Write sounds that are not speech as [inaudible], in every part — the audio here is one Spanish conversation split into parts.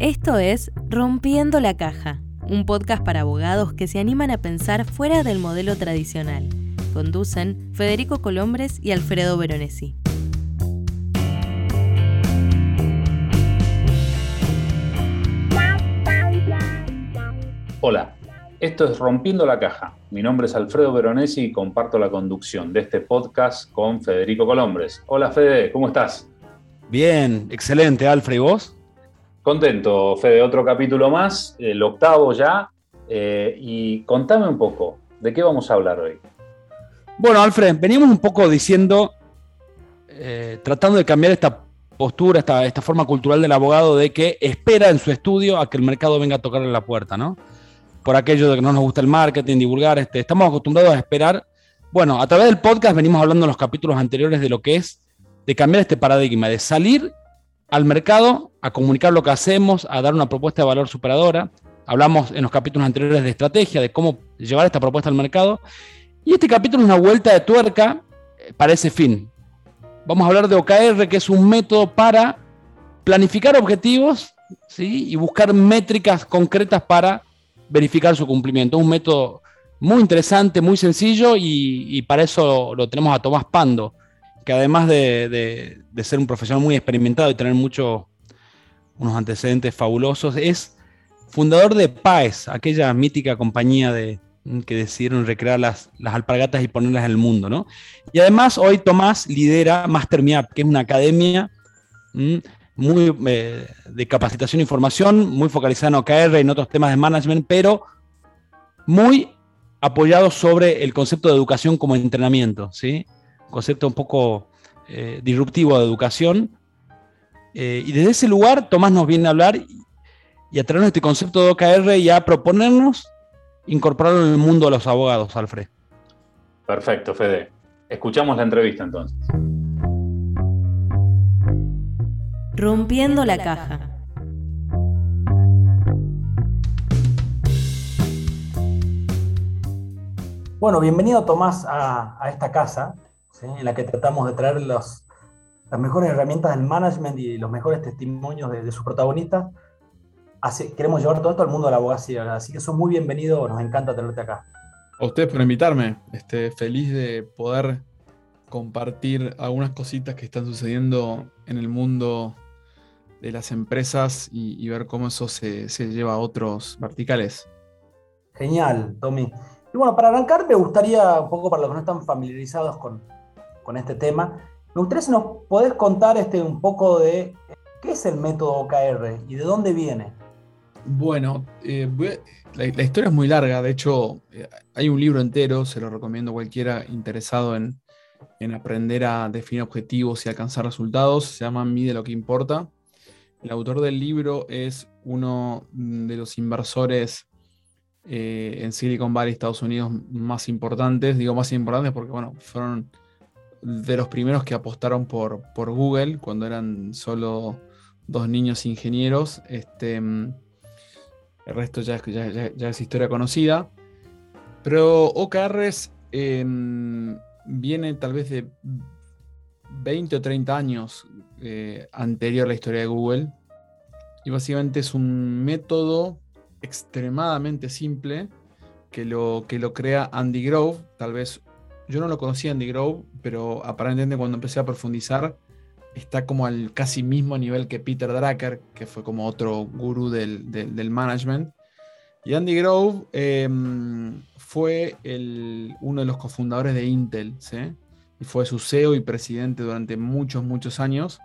Esto es Rompiendo la Caja, un podcast para abogados que se animan a pensar fuera del modelo tradicional. Conducen Federico Colombres y Alfredo Veronesi. Hola, esto es Rompiendo la Caja. Mi nombre es Alfredo Veronesi y comparto la conducción de este podcast con Federico Colombres. Hola Fede, ¿cómo estás? Bien, excelente, Alfred, ¿y vos? Contento, Fede, otro capítulo más, el octavo ya. Eh, y contame un poco, ¿de qué vamos a hablar hoy? Bueno, Alfred, veníamos un poco diciendo, eh, tratando de cambiar esta postura, esta, esta forma cultural del abogado de que espera en su estudio a que el mercado venga a tocarle la puerta, ¿no? Por aquello de que no nos gusta el marketing, divulgar, este, estamos acostumbrados a esperar. Bueno, a través del podcast venimos hablando en los capítulos anteriores de lo que es de cambiar este paradigma, de salir al mercado a comunicar lo que hacemos, a dar una propuesta de valor superadora. Hablamos en los capítulos anteriores de estrategia, de cómo llevar esta propuesta al mercado. Y este capítulo es una vuelta de tuerca eh, para ese fin. Vamos a hablar de OKR, que es un método para planificar objetivos ¿sí? y buscar métricas concretas para verificar su cumplimiento. Un método muy interesante, muy sencillo y, y para eso lo tenemos a Tomás Pando, que además de, ser un profesional muy experimentado y tener muchos, unos antecedentes fabulosos, es fundador de PAES, aquella mítica compañía de, que decidieron recrear las, las alpargatas y ponerlas en el mundo. ¿no? Y además hoy Tomás lidera Master que es una academia muy eh, de capacitación e información, muy focalizada en OKR y en otros temas de management, pero muy apoyado sobre el concepto de educación como entrenamiento. ¿sí? Concepto un poco eh, disruptivo de educación. Eh, y desde ese lugar, Tomás nos viene a hablar y, a traernos este concepto de OKR y a proponernos incorporarlo en el mundo de los abogados, Alfred. Perfecto, Fede. Escuchamos la entrevista entonces. Rompiendo la caja. Bueno, bienvenido Tomás a esta casa en la que tratamos de traer las mejores herramientas del management y los mejores testimonios de, sus protagonistas. Así, queremos llevar todo esto al mundo de la abogacía, así que sos muy bienvenido, nos encanta tenerte acá. A ustedes por invitarme, este, feliz de poder compartir algunas cositas que están sucediendo en el mundo de las empresas y, ver cómo eso se, se, lleva a otros verticales. Genial, Tommy. Y bueno, para arrancar me gustaría, un poco para los que no están familiarizados con, con este tema. Me gustaría si nos podés contar este, un poco de qué es el método OKR y de dónde viene. Bueno, eh, la, historia es muy larga, de hecho eh, hay un libro entero, se lo recomiendo a cualquiera interesado en, aprender a definir objetivos y alcanzar resultados, se llama Mide lo que importa. El autor del libro es uno de los inversores eh, en Silicon Valley, Estados Unidos, más importantes. Digo más importantes porque, bueno, fueron de los primeros que apostaron por, por Google cuando eran solo dos niños ingenieros. Este, el resto ya, ya, es historia conocida. Pero OKRs em, viene tal vez de 20 o 30 años eh, anterior a la historia de Google. Y básicamente es un método extremadamente simple que lo, que lo crea Andy Grove, tal vez yo no lo conocía Andy Grove, pero aparentemente cuando empecé a profundizar está como al casi mismo nivel que Peter Drucker, que fue como otro gurú del, management. Y Andy Grove em, fue el, uno de los cofundadores de Intel, ¿sí? y fue su CEO y presidente durante muchos, muchos años.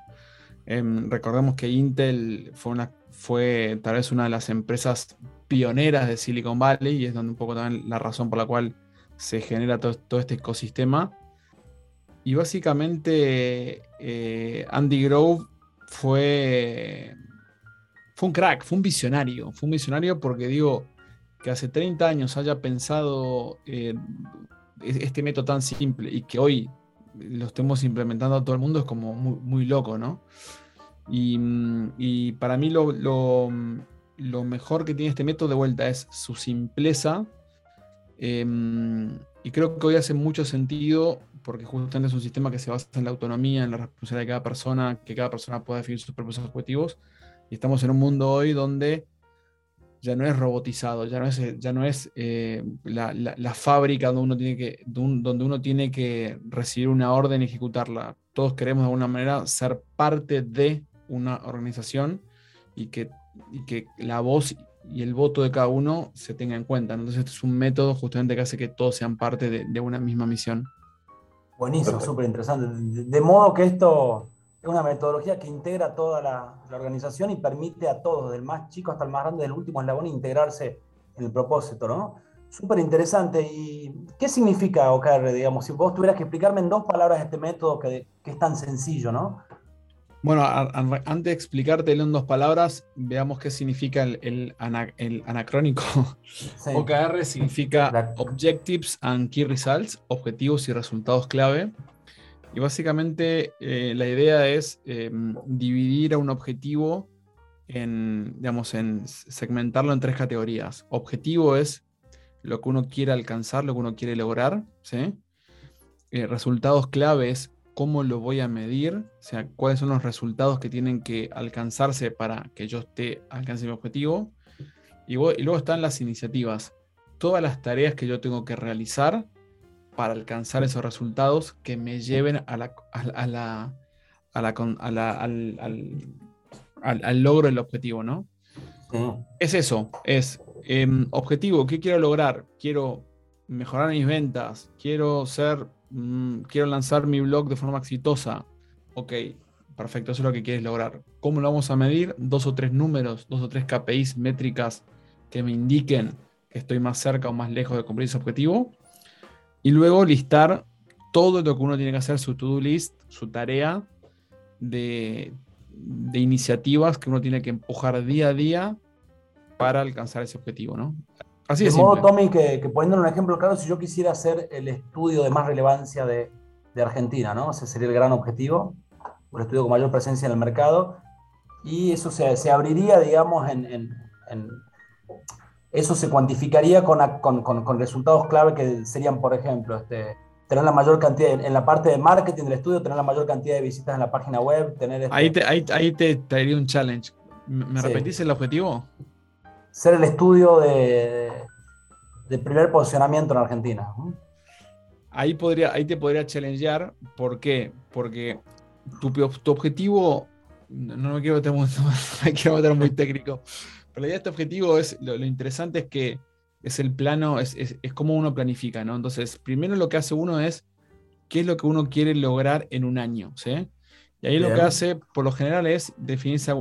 Em, recordemos que Intel fue, una, fue tal vez una de las empresas pioneras de Silicon Valley y es donde un poco también la razón por la cual se genera todo, este ecosistema. Y básicamente eh, Andy Grove fue, fue un crack, fue un visionario. Fue un visionario porque digo que hace 30 años haya pensado eh, este método tan simple y que hoy lo estemos implementando a todo el mundo es como muy, loco, ¿no? Y, para mí lo, lo, mejor que tiene este método de vuelta es su simpleza Em, y creo que hoy hace mucho sentido porque justamente es un sistema que se basa en la autonomía, en la responsabilidad de cada persona, que cada persona pueda definir sus propios objetivos. Y estamos en un mundo hoy donde ya no es robotizado, ya no es, ya no es eh, la, fábrica donde uno, tiene que, donde uno tiene que recibir una orden y ejecutarla. Todos queremos de alguna manera ser parte de una organización y que, y que la voz y el voto de cada uno se tenga en cuenta. Entonces, este es un método justamente que hace que todos sean parte de, una misma misión. Buenísimo, súper interesante. De, modo que esto es una metodología que integra toda la, organización y permite a todos, del más chico hasta el más grande, del último eslabón, integrarse en el propósito, ¿no? Súper interesante. ¿Y qué significa OKR, digamos? Si vos tuvieras que explicarme en dos palabras este método que, que es tan sencillo, ¿no? Bueno, antes de explicártelo en dos palabras, veamos qué significa el, anacrónico. [laughs] OKR significa Objectives and Key Results, objetivos y resultados clave. Y básicamente eh, la idea es em, dividir a un objetivo en, digamos, en segmentarlo en tres categorías. Objetivo es lo que uno quiere alcanzar, lo que uno quiere lograr. ¿sí? Eh, resultados claves cómo lo voy a medir, o sea, cuáles son los resultados que tienen que alcanzarse para que yo esté alcance mi objetivo. Y, luego están las iniciativas, todas las tareas que yo tengo que realizar para alcanzar esos resultados que me lleven a la, a, la, al, logro del objetivo, ¿no? Es eso, es em, objetivo, ¿qué quiero lograr? Quiero mejorar mis ventas, quiero ser Mm, quiero lanzar mi blog de forma exitosa. Ok, perfecto, eso es lo que quieres lograr. ¿Cómo lo vamos a medir? Dos o tres números, dos o tres KPIs, métricas que me indiquen que estoy más cerca o más lejos de cumplir ese objetivo. Y luego listar todo lo que uno tiene que hacer, su to-do list, su tarea de, de, iniciativas que uno tiene que empujar día a día para alcanzar ese objetivo, ¿no? De modo, Tommy, que, que poniendo un ejemplo claro, si yo quisiera hacer el estudio de más relevancia de, Argentina, ¿no? Ese sería el gran objetivo, un estudio con mayor presencia en el mercado, y eso se, abriría, digamos, en, Eso se cuantificaría con, con, resultados clave que serían, por ejemplo, este, tener la mayor cantidad, en la parte de marketing del estudio, tener la mayor cantidad de visitas en la página web, tener... Este ahí, te, ahí, ahí te traería un challenge. ¿Me repetís el objetivo? ser el estudio de, primer posicionamiento en Argentina. Ahí, podría, ahí te podría challengear. ¿Por qué? Porque tu, tu objetivo, no me quiero meter muy, [laughs] quiero meter muy técnico, pero la idea de este objetivo es, lo, interesante es que es el plano, es, es, es como uno planifica, ¿no? Entonces, primero lo que hace uno es qué es lo que uno quiere lograr en un año, ¿sí? Y ahí lo que hace, por lo general, es definirse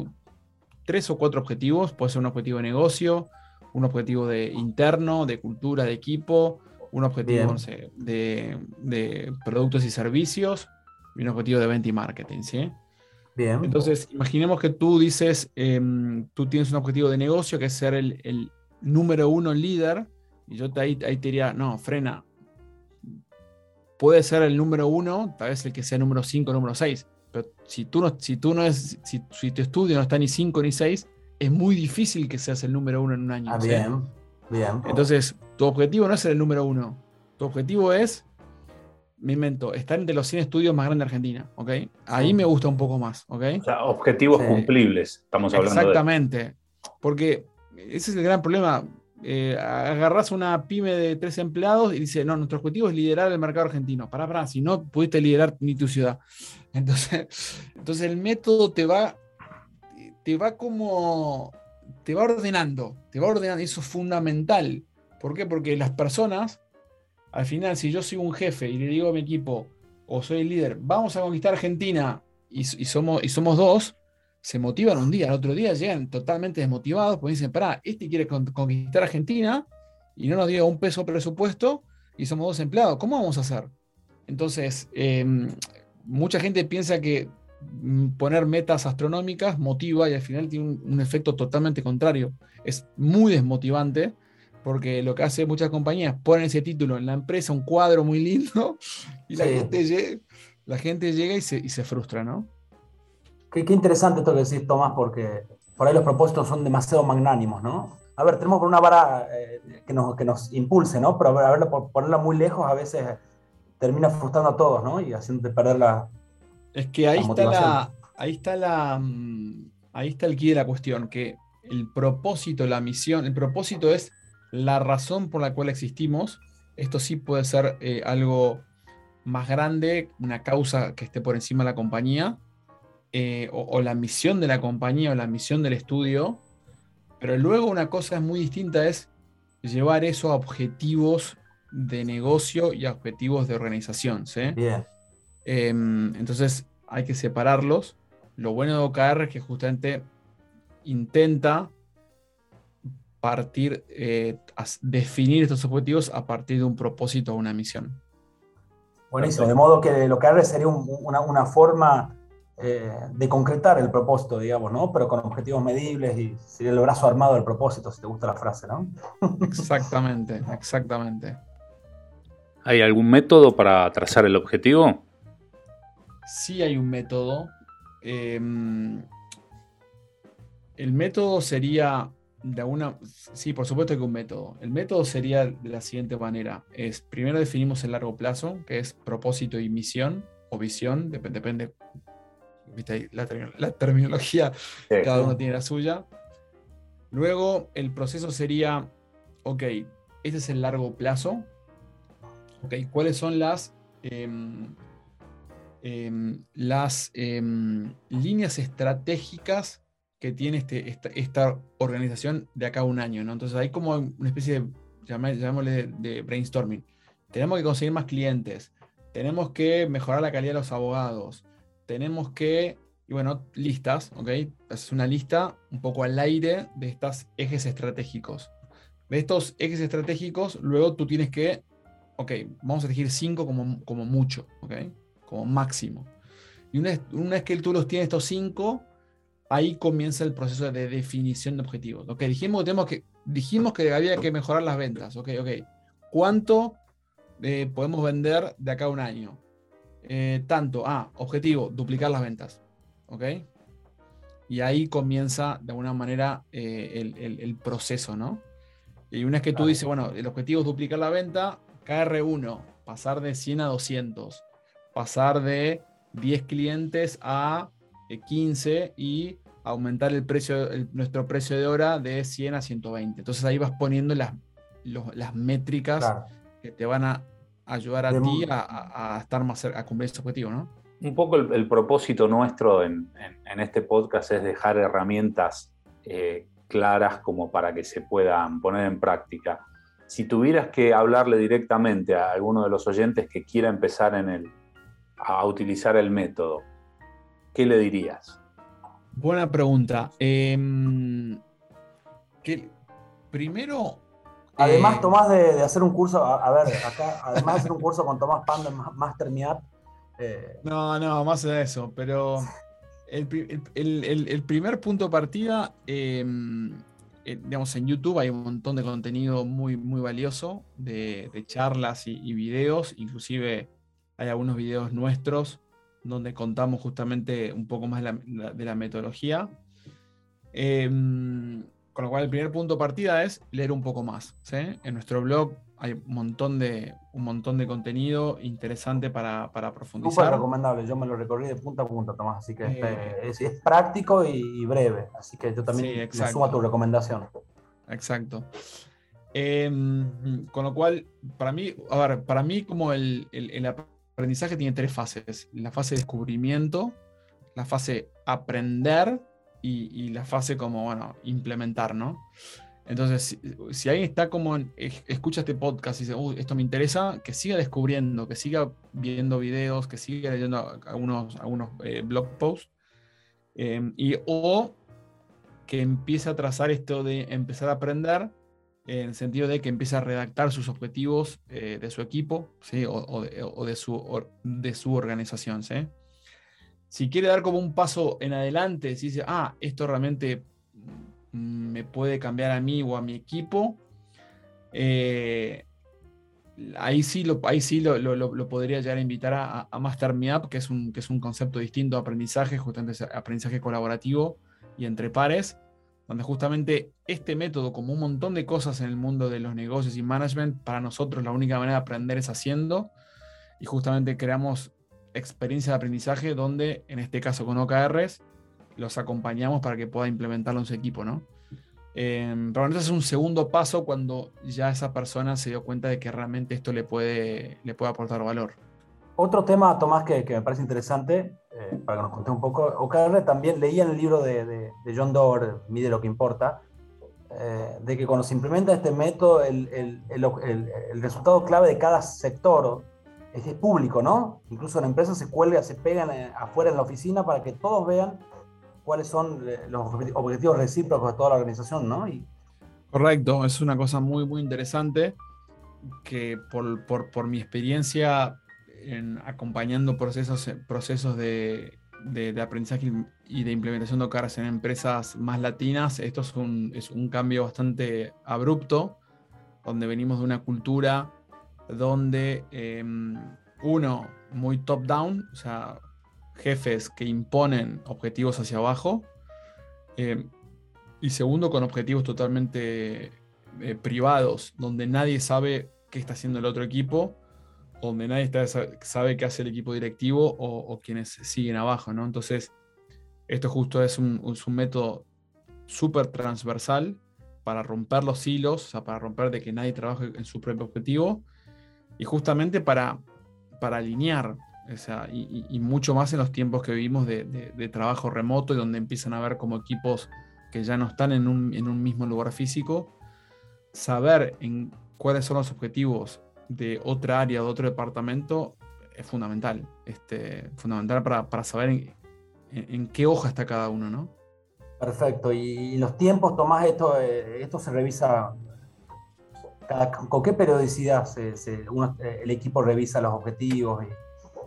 tres o cuatro objetivos. Puede ser un objetivo de negocio, un objetivo de interno, de cultura, de equipo, un objetivo de, productos y servicios y un objetivo de venta y marketing. ¿sí? Bien. Entonces, imaginemos que tú dices, em, tú tienes un objetivo de negocio que es ser el, número uno líder, y yo te, ahí, ahí te diría, no, frena. Puede ser el número uno, tal vez el que sea número cinco, número seis, pero si tú no, si tú no es, si, si tu estudio no está ni 5 ni 6, es muy difícil que seas el número uno en un año. Ah, bien, bien. Entonces, tu objetivo no es ser el número uno. Tu objetivo es, me invento, estar entre los 100 estudios más grandes de Argentina, ¿ok? Ahí me gusta un poco más, ¿ok? O sea, objetivos cumplibles, estamos hablando. Exactamente. Porque ese es el gran problema. Eh, agarras una pyme de tres empleados y dice, no, nuestro objetivo es liderar el mercado argentino. Pará, pará, si no pudiste liderar ni tu ciudad. Entonces, [laughs] entonces el método te va, te va como, te va ordenando, te va ordenando, eso es fundamental. ¿Por qué? Porque las personas, al final, si yo soy un jefe y le digo a mi equipo, o soy el líder, vamos a conquistar Argentina y, somos, y somos dos, se motivan un día, al otro día llegan totalmente desmotivados, porque dicen, pará, este quiere conquistar Argentina y no nos dio un peso presupuesto y somos dos empleados, ¿cómo vamos a hacer? Entonces, em, mucha gente piensa que poner metas astronómicas motiva y al final tiene un, efecto totalmente contrario. Es muy desmotivante porque lo que hace muchas compañías, ponen ese título en la empresa, un cuadro muy lindo, [laughs] y la, gente, llega, la gente llega y se, y se frustra, ¿no? Qué, qué, interesante esto que decís, Tomás, porque por ahí los propósitos son demasiado magnánimos, ¿no? A ver, tenemos por una vara eh, que, nos, que nos impulse, ¿no? Pero a ver, por ponerla muy lejos a veces termina frustrando a todos, ¿no? Y haciéndote perder la. Es que ahí está la. Ahí está la. Mm, ahí está el quid de la cuestión, que el propósito, la misión, el propósito es la razón por la cual existimos. Esto sí puede ser eh, algo más grande, una causa que esté por encima de la compañía, eh, o, la misión de la compañía o la misión del estudio. Pero luego una cosa es muy distinta, es llevar eso a objetivos de negocio y a objetivos de organización. Em, entonces hay que separarlos. Lo bueno de OKR es que justamente intenta partir, eh, definir estos objetivos a partir de un propósito o una misión. Buenísimo, de modo que lo que sería una, forma eh, de concretar el propósito, digamos, ¿no? Pero con objetivos medibles y sería el brazo armado del propósito, si te gusta la frase, ¿no? Exactamente, exactamente. ¿Hay algún método para trazar el objetivo? Sí hay un método. Em, el método sería de una. Sí, por supuesto que un método. El método sería de la siguiente manera: es primero definimos el largo plazo, que es propósito y misión, o visión, depende. La, terminología, cada uno tiene la suya. Luego, el proceso sería: ok, este es el largo plazo. Ok, ¿cuáles son las. Em, em, las em, líneas estratégicas que tiene este, esta, organización de acá un año. ¿no? Entonces hay como una especie de, llamémosle, de brainstorming. Tenemos que conseguir más clientes, tenemos que mejorar la calidad de los abogados, tenemos que, y bueno, listas, ¿ok? Es una lista un poco al aire de estos ejes estratégicos. De estos ejes estratégicos, luego tú tienes que, ok, vamos a elegir cinco como, como mucho, ¿ok? Como máximo. Y una una vez que tú los tienes estos cinco, ahí comienza el proceso de definición de objetivos. Ok, dijimos que, tenemos que, dijimos que había que mejorar las ventas. Ok, ok. ¿Cuánto eh, podemos vender de acá a un año? Eh, tanto, ah, objetivo, duplicar las ventas. Ok. Y ahí comienza de alguna manera eh, el, proceso, ¿no? Y una vez que tú dices, bueno, el objetivo es duplicar la venta, KR1, pasar de 100 a 200, pasar de 10 clientes a 15 y aumentar el precio, nuestro precio de hora de 100 a 120. Entonces ahí vas poniendo las, las métricas que te van a ayudar a ti a, estar más cerca, a cumplir ese objetivo, ¿no? Un poco el, propósito nuestro en, este podcast es dejar herramientas eh, claras como para que se puedan poner en práctica. Si tuvieras que hablarle directamente a alguno de los oyentes que quiera empezar en el, a utilizar el método, ¿qué le dirías? Buena pregunta. Em, primero. Además, eh, Tomás, de, hacer un curso, a, ver, acá, además de hacer un curso con Tomás Pando en Master Me eh, no, no, más de eso, pero el, primer punto de partida, em, eh, digamos, en YouTube hay un montón de contenido muy, muy valioso de, charlas y, y, videos, inclusive hay algunos videos nuestros donde contamos justamente un poco más de la, metodología. Em, con lo cual, el primer punto de partida es leer un poco más. En nuestro blog hay un montón de, un montón de contenido interesante para, para profundizar. Súper recomendable, yo me lo recorrí de punta a punta, Tomás, así que eh, es, práctico y, breve, así que yo también me sumo a tu recomendación. Exacto. Em, con lo cual, para mí, a ver, para mí como el, el, el aprendizaje tiene tres fases. La fase de descubrimiento, la fase aprender y, la fase como, bueno, implementar, ¿no? Entonces, si, alguien está como, escucha este podcast y dice, esto me interesa, que siga descubriendo, que siga viendo videos, que siga leyendo algunos, algunos eh, blog posts, em, y o que empiece a trazar esto de empezar a aprender en el sentido de que empieza a redactar sus objetivos eh, de su equipo ¿sí? o, de, su, de su organización. ¿sí? Si quiere dar como un paso en adelante, si dice, ah, esto realmente me puede cambiar a mí o a mi equipo, eh, ahí sí, lo, ahí sí lo, lo, podría llegar a invitar a, a, Master Me Up, que es, un, que es un concepto distinto de aprendizaje, justamente aprendizaje colaborativo y entre pares donde justamente este método, como un montón de cosas en el mundo de los negocios y management, para nosotros la única manera de aprender es haciendo, y justamente creamos experiencia de aprendizaje donde, en este caso con OKRs, los acompañamos para que pueda implementarlo en su equipo, ¿no? Eh, pero entonces es un segundo paso cuando ya esa persona se dio cuenta de que realmente esto le puede, le puede aportar valor. Otro tema, Tomás, que, me parece interesante, eh, para que nos conté un poco, OKR también leía en el libro de, John Doerr, Mide lo que importa, eh, de que cuando se implementa este método, el, el, el, resultado clave de cada sector es, es, público, ¿no? Incluso en empresas se cuelga, se pegan afuera en la oficina para que todos vean cuáles son eh, los objetivos recíprocos de toda la organización, ¿no? Y... Correcto, es una cosa muy, muy interesante que por, por, por mi experiencia en acompañando procesos, procesos de, de, aprendizaje y de implementación de OKRs en empresas más latinas, esto es un, es un cambio bastante abrupto, donde venimos de una cultura donde em, uno, muy top-down, o sea, jefes que imponen objetivos hacia abajo. Eh, y segundo, con objetivos totalmente eh, privados, donde nadie sabe qué está haciendo el otro equipo, donde nadie sabe qué hace el equipo directivo o, quienes siguen abajo. ¿no? Entonces, esto justo es un, método súper transversal para romper los hilos, o sea, para romper de que nadie trabaje en su propio objetivo y justamente para, para alinear y, mucho más en los tiempos que vivimos de, trabajo remoto y donde empiezan a ver como equipos que ya no están en un, mismo lugar físico, saber en cuáles son los objetivos de otra área, de otro departamento, es fundamental. Este, fundamental para, saber en, qué hoja está cada uno, ¿no? Perfecto. Y, los tiempos, Tomás, esto, eh, esto se revisa. ¿Con qué periodicidad el equipo revisa los objetivos?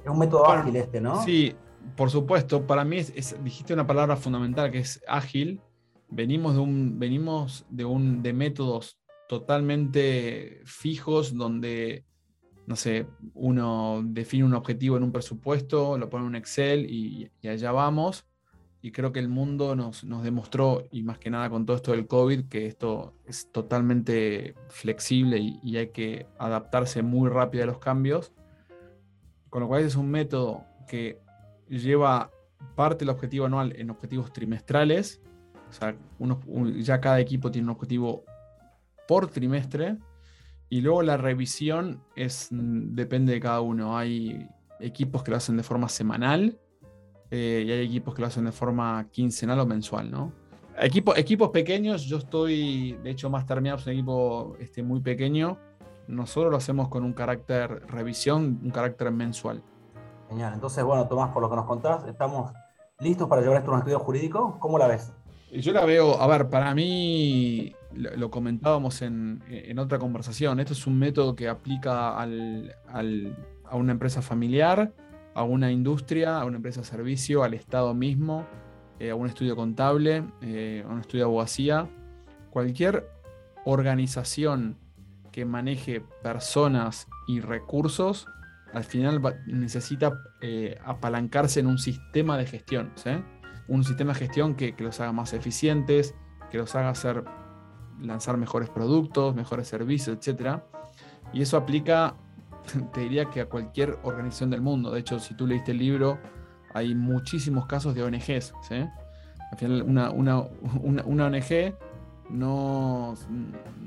Es un método ágil este, ¿no? Sí, por supuesto. Para mí es, dijiste una palabra fundamental que es ágil. Venimos de un, venimos de un, de métodos totalmente fijos donde, no sé, uno define un objetivo en un presupuesto, lo pone en un Excel y, allá vamos. Y creo que el mundo nos, nos, demostró, y más que nada con todo esto del COVID, que esto es totalmente flexible y, hay que adaptarse muy rápido a los cambios. Con lo cual es un método que lleva parte del objetivo anual en objetivos trimestrales. O sea, ya cada equipo tiene un objetivo por trimestre. Y luego la revisión es, mm, depende de cada uno. Hay equipos que lo hacen de forma semanal eh, y hay equipos que lo hacen de forma quincenal o mensual, ¿no? equipos pequeños, yo estoy, de hecho, más terminado es un equipo este, muy pequeño nosotros lo hacemos con un carácter revisión, un carácter mensual. Genial. Entonces, bueno, Tomás, por lo que nos contás, estamos listos para llevar esto a un estudio jurídico. ¿Cómo la ves? Yo la veo, a ver, para mí, lo, comentábamos en, otra conversación, esto es un método que aplica a una empresa familiar, a una industria, a una empresa de servicio, al Estado mismo, eh, a un estudio contable, eh, a un estudio de abogacía. Cualquier organización que maneje personas y recursos, al final necesita eh, apalancarse en un sistema de gestión, un sistema de gestión que, los haga más eficientes, que los haga hacer, lanzar mejores productos, mejores servicios, etc. Y eso aplica, [laughs] te diría que a cualquier organización del mundo. De hecho, si tú leíste el libro, hay muchísimos casos de ONGs. Al final, una, una, una ONG no,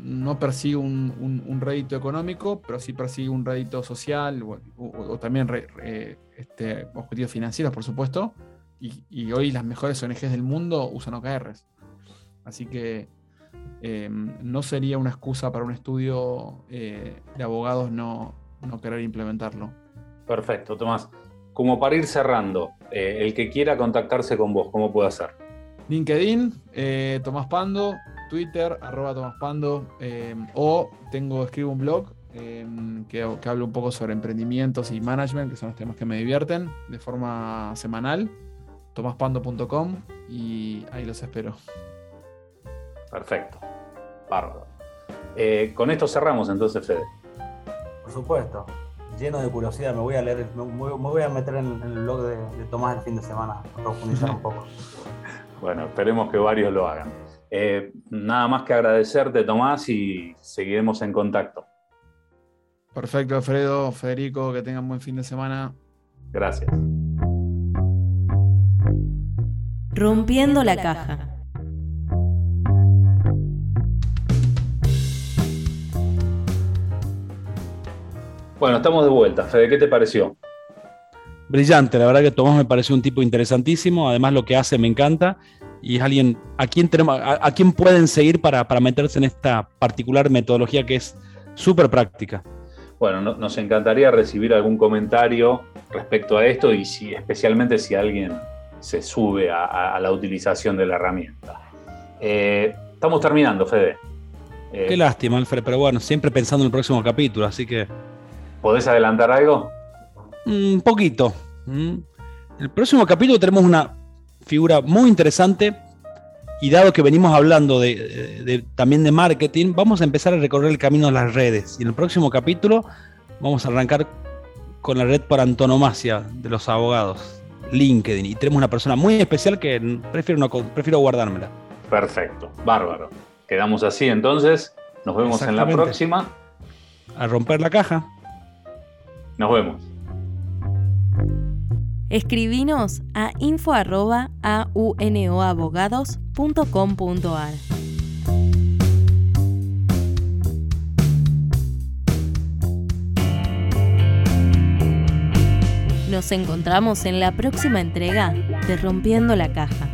no persigue un, rédito económico, pero sí persigue un rédito social o, también este, objetivos financieros, por supuesto. Y, hoy las mejores ONGs del mundo usan OKRs. Así que em, no sería una excusa para un estudio eh, de abogados no, querer implementarlo. Perfecto, Tomás. Como para ir cerrando, eh, el que quiera contactarse con vos, ¿cómo puede hacer? LinkedIn, eh, Tomás Pando, Twitter, arroba Tomás Pando, eh, o tengo, escribo un blog eh, que, hablo un poco sobre emprendimientos y management, que son los temas que me divierten, de forma semanal, tomaspando.com y ahí los espero. Perfecto, bárbaro. Eh, con esto cerramos entonces, Fede. Por supuesto, lleno de curiosidad, me voy a leer, me, voy a meter en, el blog de, de Tomás el fin de semana, a profundizar un poco. [laughs] Bueno, esperemos que varios lo hagan. Eh, nada más que agradecerte, Tomás, y seguiremos en contacto. Perfecto, Alfredo, Federico, que tengan buen fin de semana. Gracias. Rompiendo la caja. Bueno, estamos de vuelta. Fede, ¿qué te pareció? Brillante, la verdad que Tomás me pareció un tipo interesantísimo, además lo que hace me encanta y es alguien a quien, tenemos, a, quien pueden seguir para, meterse en esta particular metodología que es súper práctica. Bueno, nos encantaría recibir algún comentario respecto a esto y si, especialmente si alguien se sube a, la utilización de la herramienta. Eh, estamos terminando, Fede. Eh, Qué lástima, Alfred, pero bueno, siempre pensando en el próximo capítulo, así que... ¿Podés adelantar algo? Un poquito. Mm. El próximo capítulo tenemos una figura muy interesante y dado que venimos hablando de, también de marketing, vamos a empezar a recorrer el camino de las redes. Y en el próximo capítulo vamos a arrancar con la red por antonomasia de los abogados, LinkedIn. Y tenemos una persona muy especial que prefiero, no, prefiero guardármela. Perfecto, bárbaro. Quedamos así entonces. Nos vemos en la próxima. A romper la caja. Nos vemos. Escribinos a info.aunoabogados.com.ar. Nos encontramos en la próxima entrega de Rompiendo la Caja.